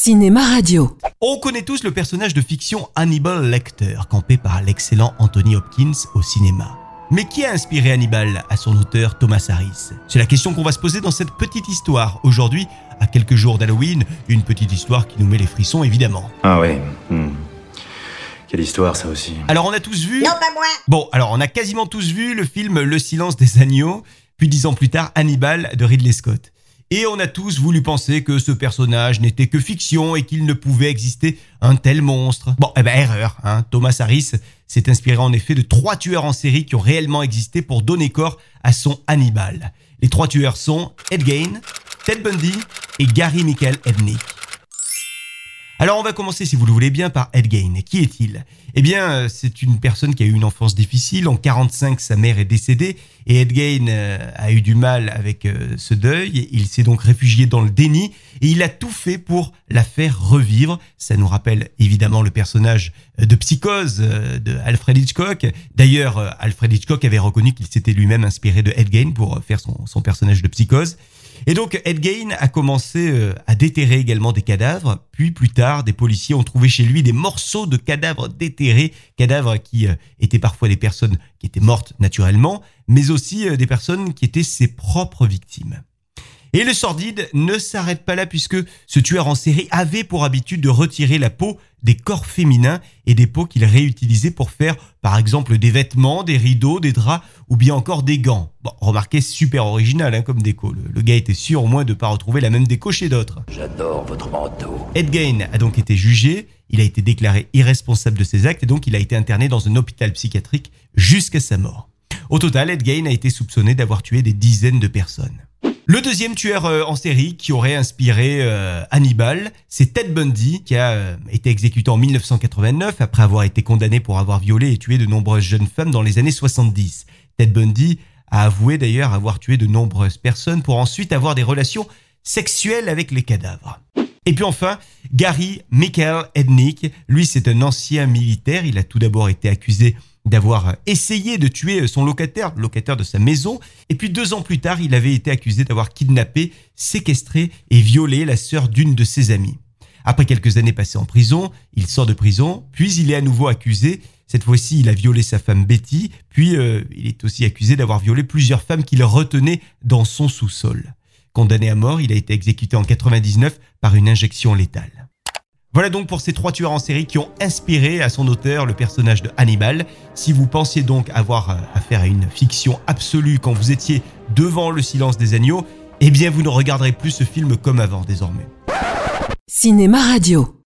Cinéma Radio. On connaît tous le personnage de fiction Hannibal Lecter, campé par l'excellent Anthony Hopkins au cinéma. Mais qui a inspiré Hannibal à son auteur Thomas Harris? C'est la question qu'on va se poser dans cette petite histoire. Aujourd'hui, à quelques jours d'Halloween, une petite histoire qui nous met les frissons évidemment. Ah ouais. hmm. Quelle histoire ça aussi. Alors on a tous vu Non, pas moi Bon, alors on a quasiment tous vu le film Le silence des agneaux, puis dix ans plus tard Hannibal de Ridley Scott. Et on a tous voulu penser que ce personnage n'était que fiction et qu'il ne pouvait exister un tel monstre. Bon, eh ben erreur, hein. Thomas Harris s'est inspiré en effet de trois tueurs en série qui ont réellement existé pour donner corps à son Hannibal. Les trois tueurs sont Ed Gein, Ted Bundy et Gary Michael Ednick. Alors on va commencer, si vous le voulez bien, par Ed Gein. Qui est-il? Eh bien, euh, c'est une personne qui a eu une enfance difficile. En 45, sa mère est décédée et Ed Gein euh, a eu du mal avec euh, ce deuil. Il s'est donc réfugié dans le déni et il a tout fait pour la faire revivre. Ça nous rappelle évidemment le personnage de Psychose de Alfred Hitchcock. D'ailleurs, Alfred Hitchcock avait reconnu qu'il s'était lui-même inspiré de Ed Gein pour faire son personnage de Psychose. Et donc Ed Gein a commencé euh, à déterrer également des cadavres, puis plus tard des policiers ont trouvé chez lui des morceaux de cadavres déterrés, cadavres qui euh, étaient parfois des personnes qui étaient mortes naturellement, mais aussi euh, des personnes qui étaient ses propres victimes. Et le sordide ne s'arrête pas là puisque ce tueur en série avait pour habitude de retirer la peau des corps féminins et des peaux qu'il réutilisait pour faire par exemple des vêtements, des rideaux, des draps ou bien encore des gants. Bon, remarquez, super original hein, comme déco. Le, le gars était sûr au moins de ne pas retrouver la même déco chez d'autres. J'adore votre manteau. Ed Gein a donc été jugé, il a été déclaré irresponsable de ses actes et donc il a été interné dans un hôpital psychiatrique jusqu'à sa mort. Au total, Ed Gein a été soupçonné d'avoir tué des dizaines de personnes. Le deuxième tueur euh, en série qui aurait inspiré euh, Hannibal, c'est Ted Bundy, qui a euh, été exécuté en 1989 après avoir été condamné pour avoir violé et tué de nombreuses jeunes femmes dans les années 70. Ted Bundy a avoué d'ailleurs avoir tué de nombreuses personnes pour ensuite avoir des relations sexuelles avec les cadavres. Et puis enfin, Gary Michael Ednick, lui c'est un ancien militaire, il a tout d'abord été accusé d'avoir essayé de tuer son locataire, locataire de sa maison, et puis deux ans plus tard, il avait été accusé d'avoir kidnappé, séquestré et violé la sœur d'une de ses amies. Après quelques années passées en prison, il sort de prison, puis il est à nouveau accusé. Cette fois-ci, il a violé sa femme Betty, puis euh, il est aussi accusé d'avoir violé plusieurs femmes qu'il retenait dans son sous-sol. Condamné à mort, il a été exécuté en 99 par une injection létale. Voilà donc pour ces trois tueurs en série qui ont inspiré à son auteur le personnage de Hannibal. Si vous pensiez donc avoir euh, affaire à une fiction absolue quand vous étiez devant le silence des agneaux, eh bien vous ne regarderez plus ce film comme avant désormais. Cinéma Radio.